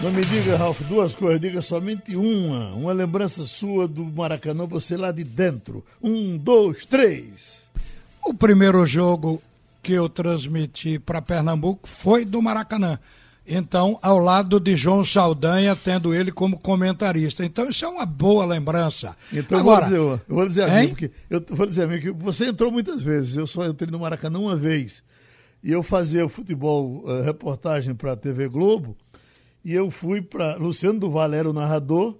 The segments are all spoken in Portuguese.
Não me diga, Ralf, duas coisas, diga somente uma. Uma lembrança sua do Maracanã, você lá de dentro. Um, dois, três. O primeiro jogo que eu transmiti para Pernambuco foi do Maracanã. Então, ao lado de João Saldanha, tendo ele como comentarista. Então, isso é uma boa lembrança. Então, Agora, eu vou dizer, eu vou dizer a mim, porque eu vou dizer a mim que você entrou muitas vezes. Eu só entrei no Maracanã uma vez. E eu fazia futebol, uh, reportagem para a TV Globo e eu fui para. Luciano do Valério, o narrador,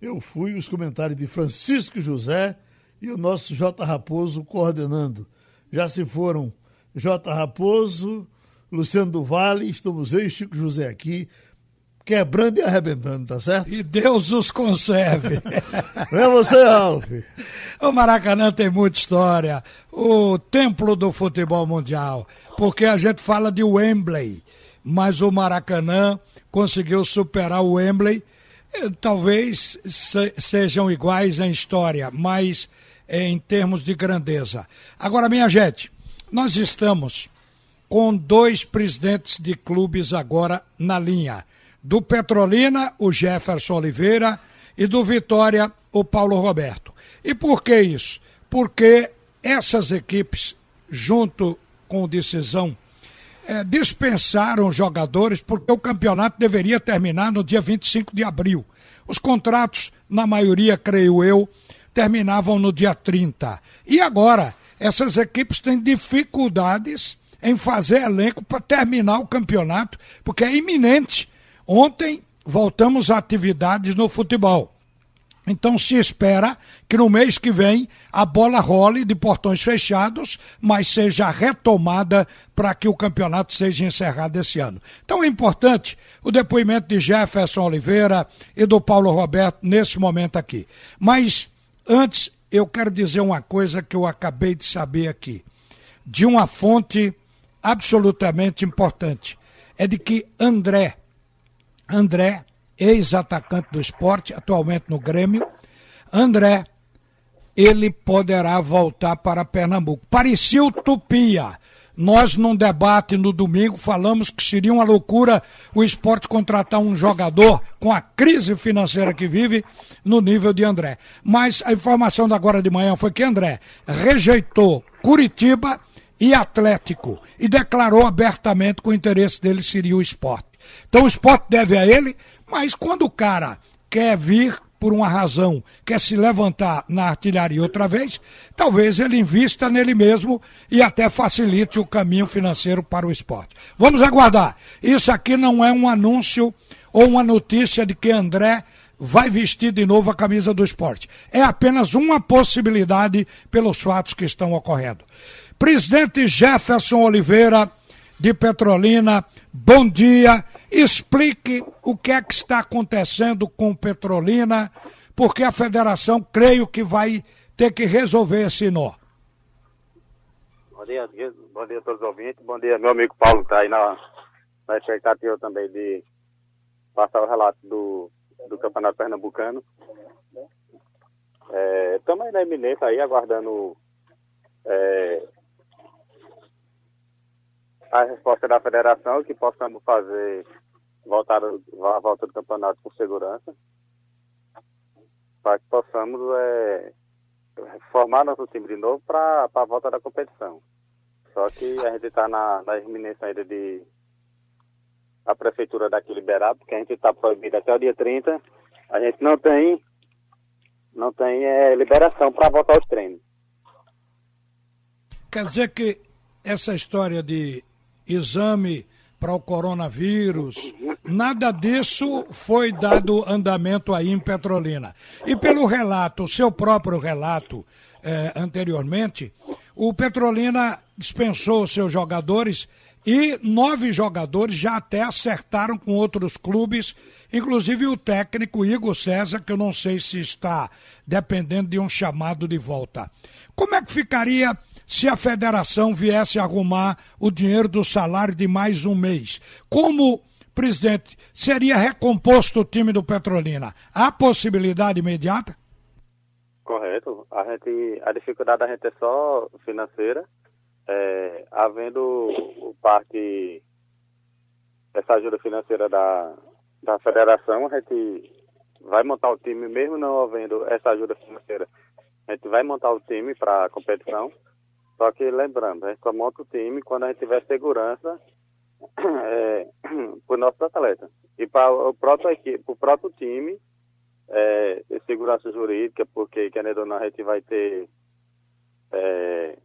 eu fui os comentários de Francisco José e o nosso J. Raposo coordenando. Já se foram J. Raposo, Luciano do Vale, estamos eu e Chico José aqui, quebrando e arrebentando, tá certo? E Deus os conserve. é você, Ralf. O Maracanã tem muita história. O templo do futebol mundial. Porque a gente fala de Wembley, mas o Maracanã conseguiu superar o Wembley. Eh, talvez se, sejam iguais em história, mas eh, em termos de grandeza. Agora, minha gente, nós estamos com dois presidentes de clubes agora na linha. Do Petrolina, o Jefferson Oliveira, e do Vitória, o Paulo Roberto. E por que isso? Porque essas equipes, junto com decisão é, dispensaram jogadores porque o campeonato deveria terminar no dia 25 de abril. Os contratos, na maioria, creio eu, terminavam no dia 30. E agora, essas equipes têm dificuldades em fazer elenco para terminar o campeonato, porque é iminente. Ontem voltamos a atividades no futebol. Então se espera que no mês que vem a bola role de portões fechados, mas seja retomada para que o campeonato seja encerrado esse ano. Então é importante o depoimento de Jefferson Oliveira e do Paulo Roberto nesse momento aqui. Mas antes eu quero dizer uma coisa que eu acabei de saber aqui, de uma fonte absolutamente importante. É de que André, André ex-atacante do esporte, atualmente no Grêmio. André, ele poderá voltar para Pernambuco. Parecia utopia. Nós, num debate no domingo, falamos que seria uma loucura o esporte contratar um jogador com a crise financeira que vive no nível de André. Mas a informação da agora de manhã foi que André rejeitou Curitiba e Atlético e declarou abertamente que o interesse dele seria o esporte. Então o esporte deve a ele, mas quando o cara quer vir por uma razão, quer se levantar na artilharia outra vez, talvez ele invista nele mesmo e até facilite o caminho financeiro para o esporte. Vamos aguardar. Isso aqui não é um anúncio ou uma notícia de que André vai vestir de novo a camisa do esporte. É apenas uma possibilidade pelos fatos que estão ocorrendo. Presidente Jefferson Oliveira, de Petrolina, bom dia. Explique o que é que está acontecendo com Petrolina, porque a federação, creio que vai ter que resolver esse nó. Bom dia, bom dia a todos os ouvintes. Bom dia, meu amigo Paulo, está aí na, na expectativa também de passar o relato do, do Campeonato Pernambucano. Estamos é, aí na iminência aí, aguardando é, a resposta da federação que possamos fazer voltar a volta do campeonato com segurança para que possamos é, formar nosso time de novo para a volta da competição. Só que a gente está na, na iminência ainda de a prefeitura daqui liberar, porque a gente está proibido até o dia 30. A gente não tem não tem é, liberação para voltar aos treinos. Quer dizer que essa história de exame para o coronavírus, nada disso foi dado andamento aí em Petrolina. E pelo relato, o seu próprio relato eh, anteriormente, o Petrolina dispensou seus jogadores e nove jogadores já até acertaram com outros clubes, inclusive o técnico Igor César, que eu não sei se está dependendo de um chamado de volta. Como é que ficaria se a federação viesse arrumar o dinheiro do salário de mais um mês. Como presidente, seria recomposto o time do Petrolina? Há possibilidade imediata? Correto. A, gente, a dificuldade da gente é só financeira. É, havendo parte, essa ajuda financeira da, da federação, a gente vai montar o time, mesmo não havendo essa ajuda financeira. A gente vai montar o time para a competição. Só que lembrando, a gente só monta o time quando a gente tiver segurança é, para os nossos atletas. E para o próprio, equipe, próprio time, é, segurança jurídica, porque querendo ou não, a gente vai ter. É,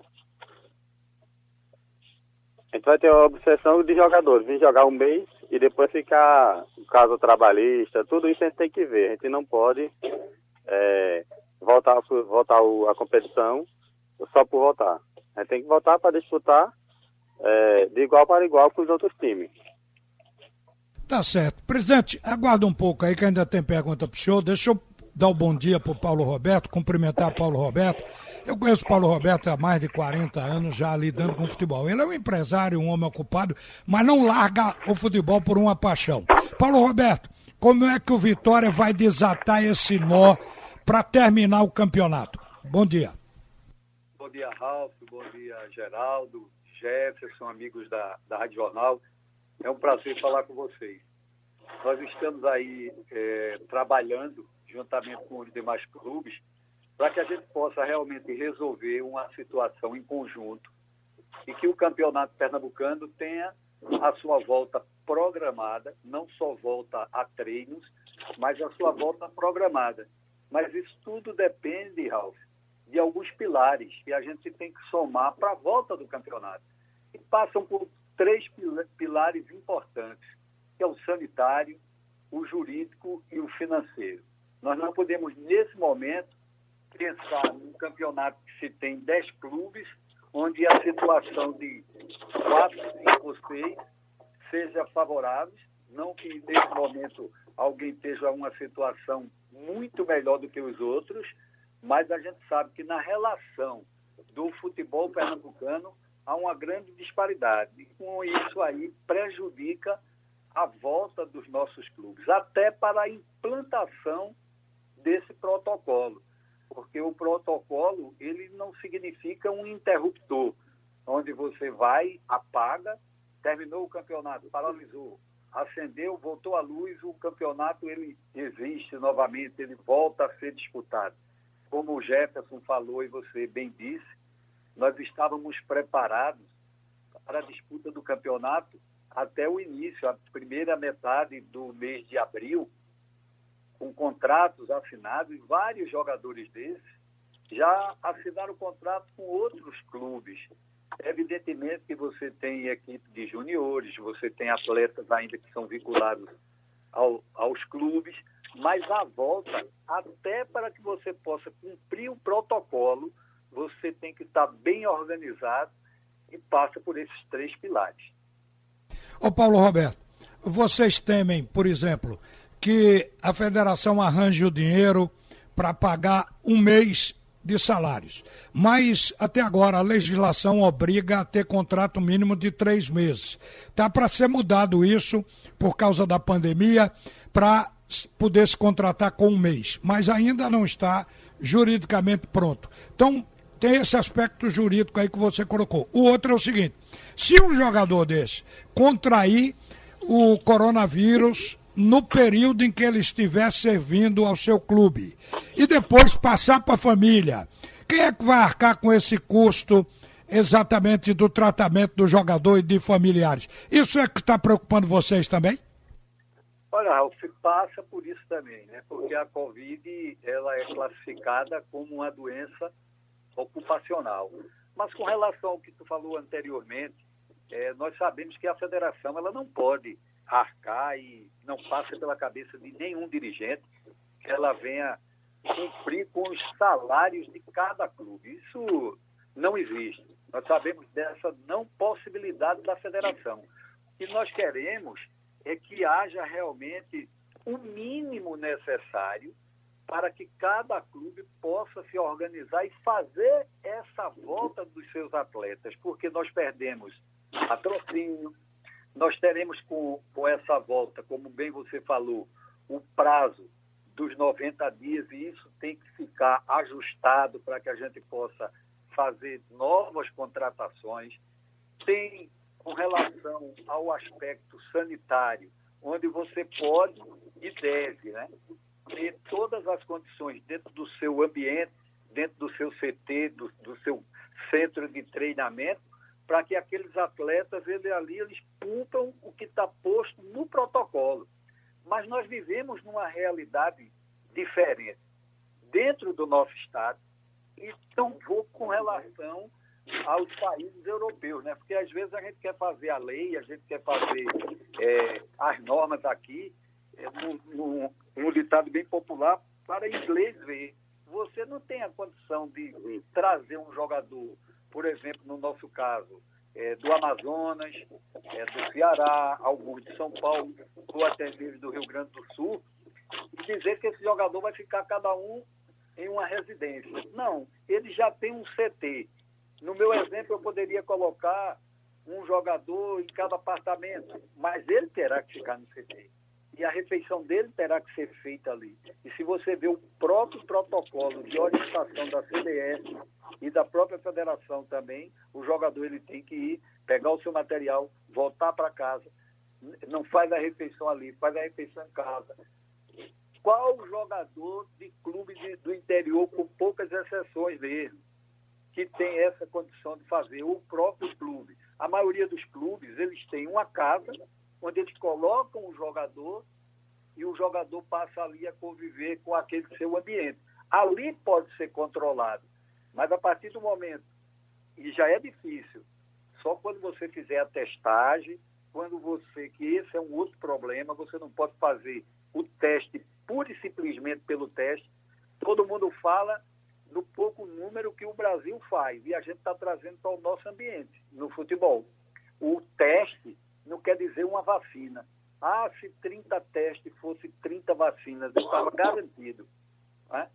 a gente vai ter a obsessão de jogadores, vir jogar um mês e depois ficar caso trabalhista, tudo isso a gente tem que ver. A gente não pode é, voltar, voltar a competição só por voltar. A gente tem que voltar para disputar é, de igual para igual com os outros times. Tá certo. Presidente, aguarda um pouco aí que ainda tem pergunta para o senhor. Deixa eu dar o um bom dia para o Paulo Roberto, cumprimentar Paulo Roberto. Eu conheço o Paulo Roberto há mais de 40 anos já lidando com futebol. Ele é um empresário, um homem ocupado, mas não larga o futebol por uma paixão. Paulo Roberto, como é que o Vitória vai desatar esse nó para terminar o campeonato? Bom dia. Bom dia, Ralf. Bom dia, Geraldo, Jefferson, amigos da, da Rádio Jornal. É um prazer falar com vocês. Nós estamos aí é, trabalhando juntamente com os demais clubes para que a gente possa realmente resolver uma situação em conjunto e que o campeonato pernambucano tenha a sua volta programada, não só volta a treinos, mas a sua volta programada. Mas isso tudo depende, Ralf, de alguns pilares que a gente tem que somar para a volta do campeonato. E passam por três pilares importantes, que é o sanitário, o jurídico e o financeiro. Nós não podemos, nesse momento, pensar num campeonato que se tem 10 clubes, onde a situação de 4, 5 ou 6 seja favorável, não que nesse momento alguém esteja uma situação muito melhor do que os outros, mas a gente sabe que na relação do futebol pernambucano há uma grande disparidade. E com isso aí prejudica a volta dos nossos clubes, até para a implantação desse protocolo, porque o protocolo ele não significa um interruptor, onde você vai, apaga, terminou o campeonato, paralisou, acendeu, voltou a luz, o campeonato ele existe novamente, ele volta a ser disputado. Como o Jefferson falou e você bem disse, nós estávamos preparados para a disputa do campeonato até o início, a primeira metade do mês de abril, com contratos assinados, e vários jogadores desses já assinaram contrato com outros clubes. Evidentemente que você tem equipe de juniores, você tem atletas ainda que são vinculados ao, aos clubes, mas a volta, até para que você possa cumprir o protocolo, você tem que estar bem organizado e passa por esses três pilares. Ô Paulo Roberto, vocês temem, por exemplo, que a federação arranje o dinheiro para pagar um mês de salários. Mas até agora a legislação obriga a ter contrato mínimo de três meses. Tá para ser mudado isso por causa da pandemia para poder se contratar com um mês, mas ainda não está juridicamente pronto. Então tem esse aspecto jurídico aí que você colocou. O outro é o seguinte: se um jogador desse contrair o coronavírus no período em que ele estiver servindo ao seu clube e depois passar para a família. Quem é que vai arcar com esse custo exatamente do tratamento do jogador e de familiares? Isso é que está preocupando vocês também? Olha, Ralf, passa por isso também, né? Porque a Covid ela é classificada como uma doença ocupacional. Mas com relação ao que tu falou anteriormente, é, nós sabemos que a federação ela não pode arcar e não passa pela cabeça de nenhum dirigente que ela venha cumprir com os salários de cada clube. Isso não existe. Nós sabemos dessa não possibilidade da federação. O que nós queremos é que haja realmente o mínimo necessário para que cada clube possa se organizar e fazer essa volta dos seus atletas, porque nós perdemos patrocínio, nós teremos com, com essa volta, como bem você falou, o prazo dos 90 dias e isso tem que ficar ajustado para que a gente possa fazer novas contratações. Tem com relação ao aspecto sanitário, onde você pode e deve, né? Ter todas as condições dentro do seu ambiente, dentro do seu CT, do, do seu centro de treinamento, para que aqueles atletas ele, ali eles cumpram o que está posto no protocolo. Mas nós vivemos numa realidade diferente dentro do nosso Estado e vou com relação aos países europeus, né? Porque às vezes a gente quer fazer a lei, a gente quer fazer é, as normas aqui, é, num, ditado bem popular, para inglês ver. Você não tem a condição de trazer um jogador, por exemplo, no nosso caso, é, do Amazonas, é, do Ceará, alguns de São Paulo, ou até mesmo do Rio Grande do Sul, e dizer que esse jogador vai ficar cada um em uma residência. Não, ele já tem um CT. No meu exemplo, eu poderia colocar um jogador em cada apartamento, mas ele terá que ficar no CT. E a refeição dele terá que ser feita ali. E se você vê o próprio protocolo de orientação da CBS e da própria federação também, o jogador ele tem que ir, pegar o seu material, voltar para casa. Não faz a refeição ali, faz a refeição em casa. Qual jogador de clube de, do interior, com poucas exceções mesmo, que tem essa condição de fazer? O próprio clube. A maioria dos clubes, eles têm uma casa onde eles colocam o jogador e o jogador passa ali a conviver com aquele seu ambiente. Ali pode ser controlado, mas a partir do momento, e já é difícil, só quando você fizer a testagem, quando você, que esse é um outro problema, você não pode fazer o teste pura e simplesmente pelo teste. Todo mundo fala no pouco número que o Brasil faz e a gente está trazendo para o nosso ambiente no futebol. O teste não quer dizer uma vacina. Ah, se 30 testes fosse 30 vacinas, eu estava garantido. Né?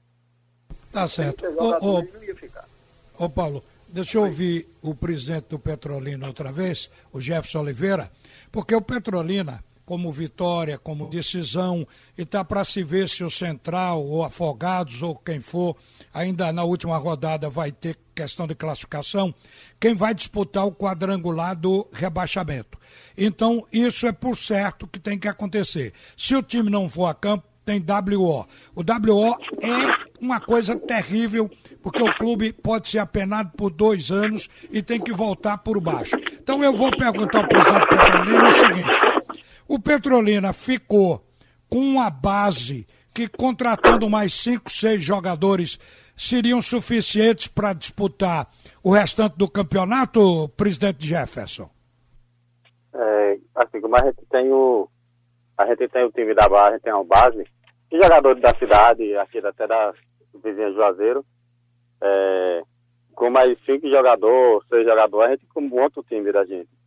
Tá certo. Ô, ô, ô, Paulo, deixa eu ouvir o presidente do Petrolina outra vez, o Jefferson Oliveira, porque o Petrolina como vitória, como decisão, e está para se ver se o Central, ou Afogados, ou quem for, ainda na última rodada vai ter questão de classificação, quem vai disputar o quadrangular do rebaixamento. Então, isso é por certo que tem que acontecer. Se o time não for a campo, tem WO. O WO é uma coisa terrível, porque o clube pode ser apenado por dois anos e tem que voltar por baixo. Então eu vou perguntar ao presidente Petrolina o seguinte o Petrolina ficou com uma base que, contratando mais cinco, seis jogadores, seriam suficientes para disputar o restante do campeonato, presidente Jefferson? É, assim, como a gente tem o. A gente tem o time da base, a gente tem a base, e jogadores da cidade, aqui até da vizinha Juazeiro, é, com mais cinco jogadores, seis jogadores, a gente monta o time da gente.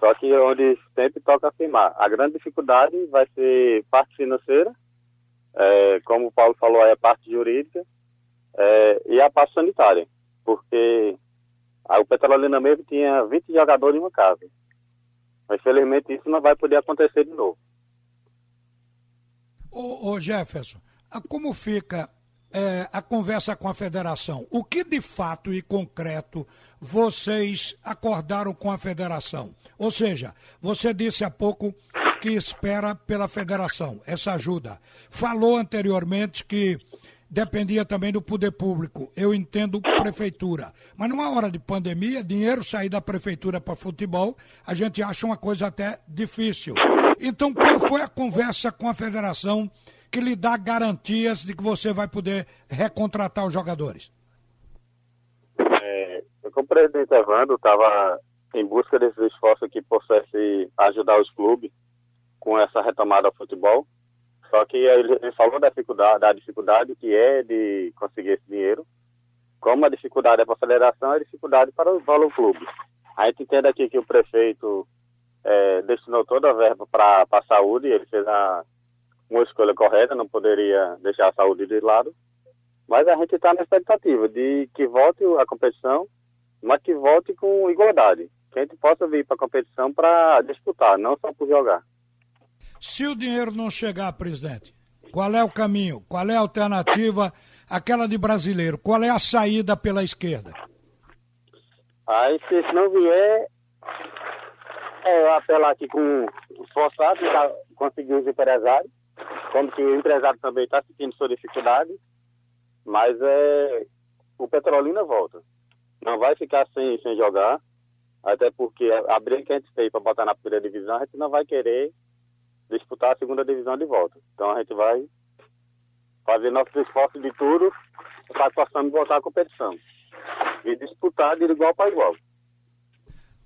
Só que onde sempre toca afirmar. A grande dificuldade vai ser parte financeira, é, como o Paulo falou, é a parte jurídica é, e a parte sanitária. Porque a, o Petrolina mesmo tinha 20 jogadores em uma casa. Mas, felizmente, isso não vai poder acontecer de novo. Ô, ô Jefferson, como fica é, a conversa com a federação. O que de fato e concreto vocês acordaram com a federação? Ou seja, você disse há pouco que espera pela federação essa ajuda. Falou anteriormente que dependia também do poder público. Eu entendo prefeitura. Mas numa hora de pandemia, dinheiro sair da prefeitura para futebol, a gente acha uma coisa até difícil. Então, qual foi a conversa com a federação que lhe dá garantias de que você vai poder recontratar os jogadores? É, como o presidente Evandro estava em busca desses esforços que pudesse ajudar os clubes com essa retomada ao futebol, só que ele, falou da dificuldade, da dificuldade que é de conseguir esse dinheiro, como a dificuldade é para a federação, a dificuldade para o, para o clube. A gente entende aqui que o prefeito é, destinou toda a verba para a saúde, ele fez a, uma escolha correta, não poderia deixar a saúde de lado. Mas a gente está na expectativa de que volte a competição, mas que volte com igualdade. Que a gente possa vir para a competição para disputar, não só por jogar. Se o dinheiro não chegar, presidente, qual é o caminho? Qual é a alternativa? Aquela de brasileiro, qual é a saída pela esquerda? Aí, se não vier, é apelar aqui com os forçados, conseguir os empresários como que o empresário também está sentindo sua dificuldade, mas é, o Petrolina volta. Não vai ficar sem, sem jogar, até porque a, a briga que a gente fez para botar na primeira divisão, a gente não vai querer disputar a segunda divisão de volta. Então a gente vai fazer nossos esforços de tudo para possamos voltar à competição. E disputar de igual para igual.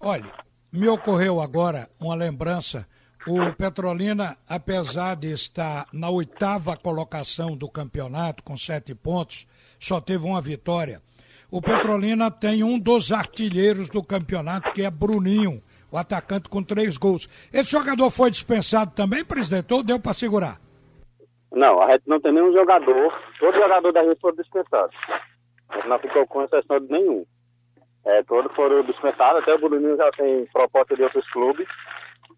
Olha, me ocorreu agora uma lembrança. O Petrolina, apesar de estar na oitava colocação do campeonato, com sete pontos, só teve uma vitória. O Petrolina tem um dos artilheiros do campeonato, que é Bruninho, o atacante com três gols. Esse jogador foi dispensado também, presidente, ou deu para segurar? Não, a gente não tem nenhum jogador. Todo jogador da gente foi dispensado. A gente não ficou com exceção de nenhum. É, todos foram dispensados, até o Bruninho já tem proposta de outros clubes.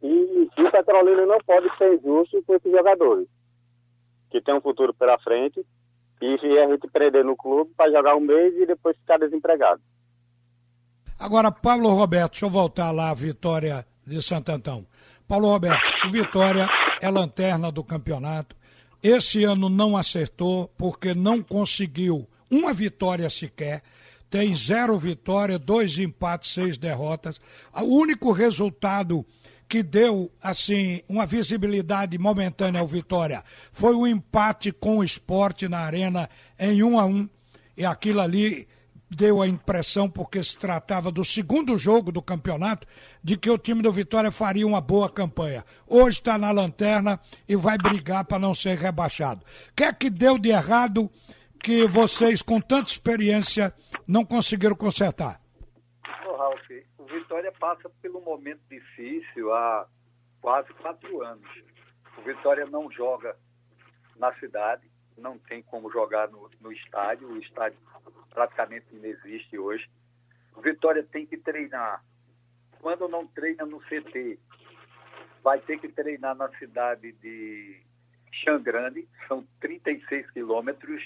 E, e o Petrolina não pode ser injusto com esses jogadores, que tem um futuro pela frente, e a gente prender no clube para jogar um mês e depois ficar desempregado. Agora, Paulo Roberto, deixa eu voltar lá à vitória de Santo Antão. Paulo Roberto, o Vitória é lanterna do campeonato. Esse ano não acertou porque não conseguiu uma vitória sequer. Tem zero vitória, dois empates, seis derrotas. O único resultado que deu assim uma visibilidade momentânea ao Vitória foi o empate com o esporte na arena em um a um. E aquilo ali deu a impressão, porque se tratava do segundo jogo do campeonato, de que o time do Vitória faria uma boa campanha. Hoje está na lanterna e vai brigar para não ser rebaixado. O que é que deu de errado que vocês, com tanta experiência, não conseguiram consertar? Passa pelo momento difícil há quase quatro anos. O Vitória não joga na cidade, não tem como jogar no, no estádio, o estádio praticamente não existe hoje. O Vitória tem que treinar. Quando não treina no CT, vai ter que treinar na cidade de Xangrande, são 36 quilômetros,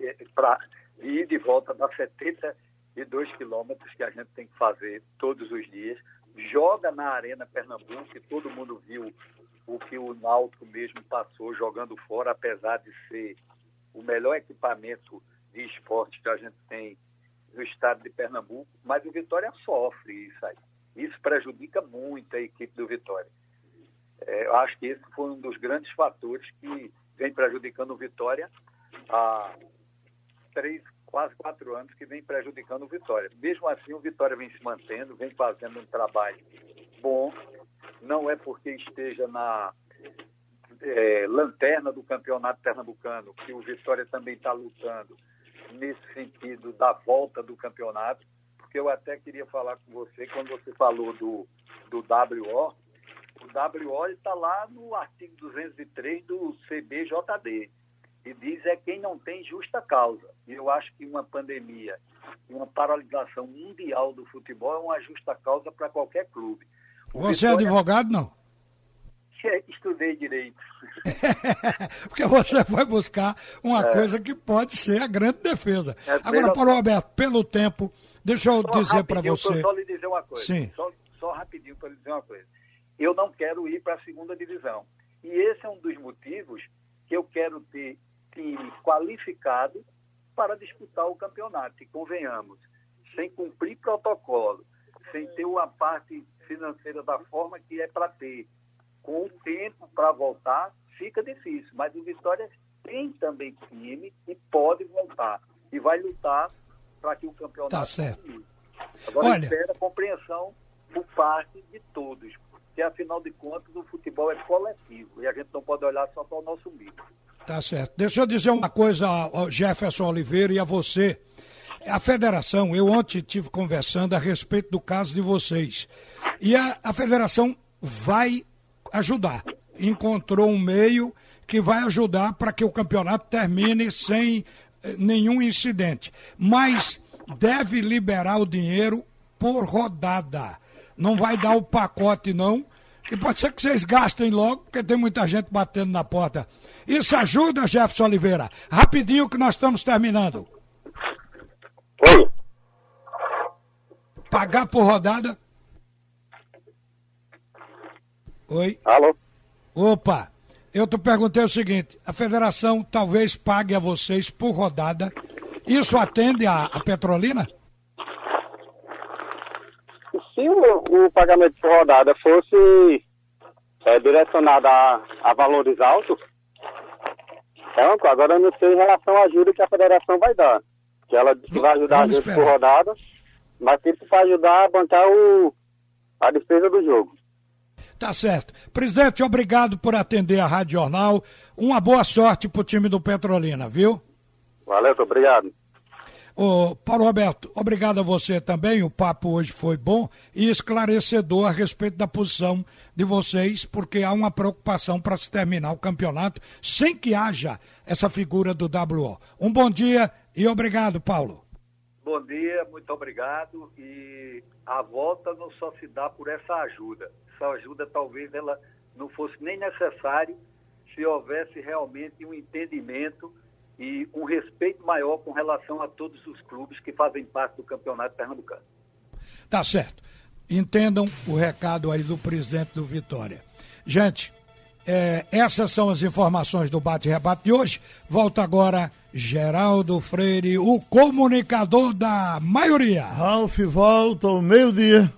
é, para ir de volta dá 72 quilômetros que a gente tem que fazer todos os dias. Joga na Arena Pernambuco, que todo mundo viu o que o Náutico mesmo passou jogando fora, apesar de ser o melhor equipamento de esporte que a gente tem no estado de Pernambuco, mas o Vitória sofre isso aí. Isso prejudica muito a equipe do Vitória. É, eu acho que esse foi um dos grandes fatores que vem prejudicando o Vitória há três, quase quatro anos que vem prejudicando o Vitória. Mesmo assim, o Vitória vem se mantendo, vem fazendo um trabalho bom. Não é porque esteja na é, lanterna do campeonato pernambucano que o Vitória também está lutando nesse sentido da volta do campeonato, porque eu até queria falar com você, quando você falou do, do WO, o WO está lá no artigo 203 do CBJD, e diz é quem não tem justa causa. E eu acho que uma pandemia, uma paralisação mundial do futebol é uma justa causa para qualquer clube. O você é Vitória... é advogado, não? estudei direito. Porque você foi buscar uma é. coisa que pode ser a grande defesa. É, Agora, Paulo Roberto, pelo tempo, deixa eu só dizer para você. Só lhe dizer uma coisa. Sim. Só, só rapidinho para lhe dizer uma coisa. Eu não quero ir para a segunda divisão. E esse é um dos motivos que eu quero ter time qualificado para disputar o campeonato. E convenhamos, sem cumprir protocolo, sem ter uma parte financeira da forma que é para ter, com o tempo para voltar, fica difícil. Mas o Vitória tem também time e pode voltar. E vai lutar para que o campeonato tá certo. Continue. Agora Olha... espera compreensão por parte de todos. Porque afinal de contas o futebol é coletivo e a gente não pode olhar só para o nosso umbigo. Tá certo. Deixa eu dizer uma coisa Jefferson Oliveira e a você. A federação, eu ontem tive conversando a respeito do caso de vocês. E a, a federação vai ajudar. Encontrou um meio que vai ajudar para que o campeonato termine sem eh, nenhum incidente. Mas deve liberar o dinheiro por rodada. Não vai dar o pacote, não. Que pode ser que vocês gastem logo, porque tem muita gente batendo na porta. Isso ajuda, Jefferson Oliveira. Rapidinho que nós estamos terminando. Oi. Pagar por rodada Oi. Alô? Opa! eu te perguntei o seguinte: a federação talvez pague a vocês por rodada. Isso atende a, a Petrolina? Se o, o, pagamento por rodada fosse é, direcionado a, a valores altos, coisa. Agora eu não sei em relação à ajuda que a federação vai dar. Que ela vai ajudar a gente por rodada, mas isso para ajudar a bancar o, a despesa do jogo. Tá certo. Presidente, obrigado por atender a Rádio Jornal. Uma boa sorte pro time do Petrolina, viu? Valeu, obrigado. Ô, Paulo Roberto, obrigado a você também. O papo hoje foi bom e esclarecedor a respeito da posição de vocês, porque há uma preocupação para se terminar o campeonato sem que haja essa figura do WO. Um bom dia e obrigado, Paulo. Bom dia, muito obrigado. E a volta não só se dá por essa ajuda. Essa ajuda talvez ela não fosse nem necessária se houvesse realmente um entendimento e um respeito maior com relação a todos os clubes que fazem parte do Campeonato Pernambucano. Tá certo. Entendam o recado aí do presidente do Vitória. Gente, é, essas são as informações do bate-rebate de hoje. Volta agora Geraldo Freire, o comunicador da maioria. Ralf volta ao meio-dia.